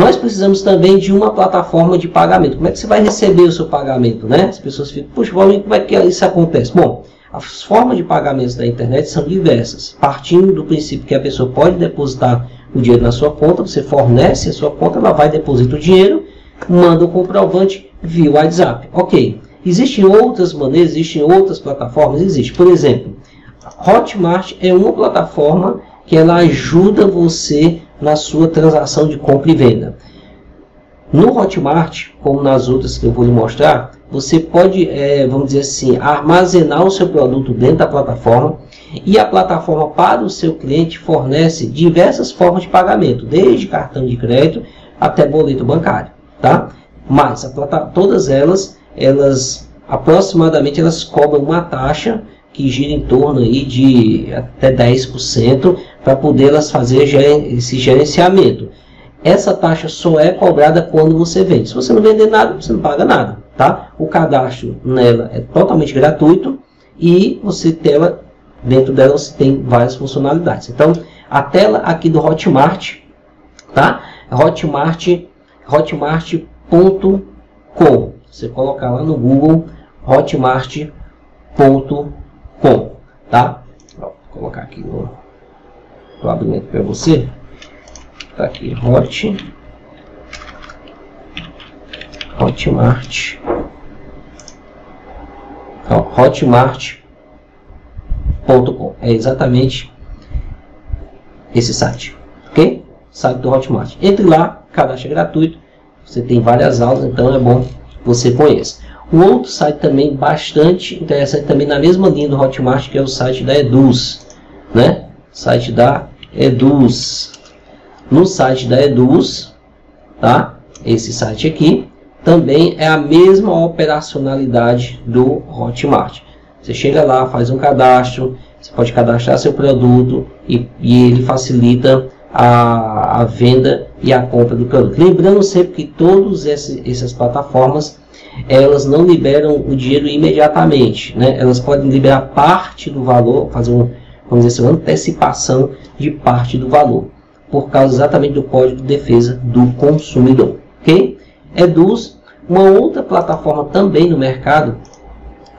Nós precisamos também de uma plataforma de pagamento. Como é que você vai receber o seu pagamento, né? As pessoas ficam, puxa, como é que isso acontece? Bom, as formas de pagamentos da internet são diversas, partindo do princípio que a pessoa pode depositar o dinheiro na sua conta, você fornece a sua conta, ela vai depositar o dinheiro, manda o comprovante via WhatsApp. Ok. Existem outras maneiras, existem outras plataformas, existe. Por exemplo, Hotmart é uma plataforma que ela ajuda você na sua transação de compra e venda. No Hotmart, como nas outras que eu vou lhe mostrar, você pode, é, vamos dizer assim, armazenar o seu produto dentro da plataforma e a plataforma para o seu cliente fornece diversas formas de pagamento, desde cartão de crédito até boleto bancário, tá? Mas todas elas, elas aproximadamente elas cobram uma taxa que gira em torno aí de até 10% para poder elas fazer esse gerenciamento. Essa taxa só é cobrada quando você vende. Se você não vender nada, você não paga nada, tá? O cadastro nela é totalmente gratuito e você tela dentro dela você tem várias funcionalidades. Então, a tela aqui do Hotmart, tá? Hotmart hotmart.com. Você colocar lá no Google hotmart.com com, tá? Vou colocar aqui no, no abrimento para você. Tá aqui, hot, hotmart, hotmart.com. É exatamente esse site, ok? Site do Hotmart. Entre lá, cadastro gratuito. Você tem várias aulas, então é bom que você conheça. Um outro site também bastante interessante, também na mesma linha do Hotmart, que é o site da Eduz. Né? Site da Eduz. No site da Eduz, tá? esse site aqui, também é a mesma operacionalidade do Hotmart. Você chega lá, faz um cadastro, você pode cadastrar seu produto e, e ele facilita a, a, venda e a compra do produto. Lembrando sempre que todas essas plataformas elas não liberam o dinheiro imediatamente, né? Elas podem liberar parte do valor, fazer um, vamos dizer assim, uma antecipação de parte do valor, por causa exatamente do Código de Defesa do Consumidor, ok? Eduz, uma outra plataforma também no mercado,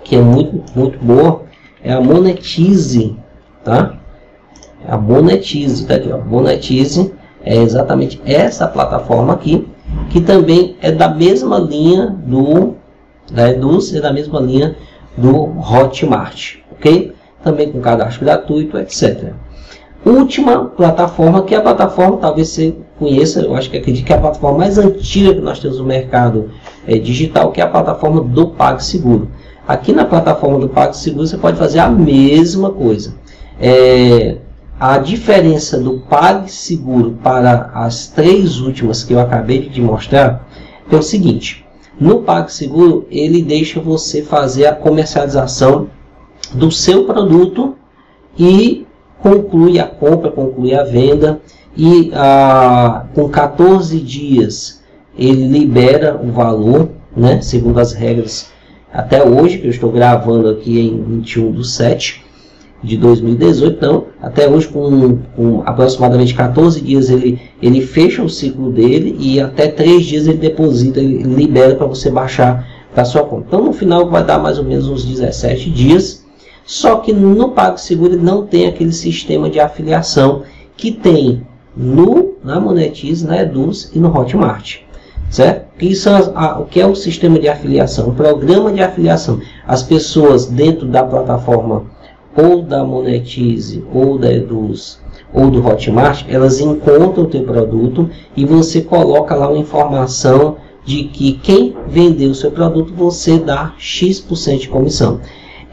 que é muito, muito boa, é a Monetize, tá? É a Monetize, tá aqui, ó, Monetize é exatamente essa plataforma aqui, que também é da mesma linha do da Eduz, é da mesma linha do Hotmart, ok? Também com cadastro gratuito, etc. Última plataforma, que é a plataforma, talvez você conheça, eu acho que acredito que é a plataforma mais antiga que nós temos no mercado é, digital, que é a plataforma do PagSeguro. Aqui na plataforma do PagSeguro você pode fazer a mesma coisa. É, a diferença do PagSeguro para as três últimas que eu acabei de mostrar é o seguinte. No PagSeguro, ele deixa você fazer a comercialização do seu produto e conclui a compra, conclui a venda e ah, com 14 dias ele libera o valor, né, segundo as regras até hoje, que eu estou gravando aqui em 21 do 7 de 2018. Então, até hoje, com, com, aproximadamente 14 dias, ele, ele fecha o ciclo dele e até 3 dias ele deposita, ele libera para você baixar para sua conta. Então, no final, vai dar mais ou menos uns 17 dias. Só que no PagSeguro ele não tem aquele sistema de afiliação que tem no, na Monetize, na Eduz e no Hotmart. Certo? Que são as, a, o que é o sistema de afiliação? O programa de afiliação. As pessoas dentro da plataforma ou da Monetize, ou da Eduz, ou do Hotmart, elas encontram o teu produto e você coloca lá uma informação de que quem vendeu o seu produto, você dá X% de comissão.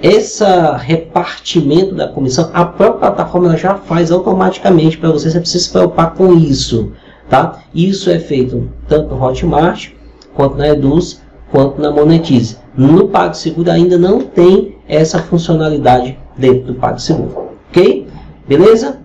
Esse repartimento da comissão, a própria plataforma já faz automaticamente para você, você precisa se preocupar com isso. Tá? Isso é feito tanto no Hotmart, quanto na Eduz, quanto na Monetize. No PagSeguro ainda não tem essa funcionalidade dentro do PagSeguro. Ok? Beleza?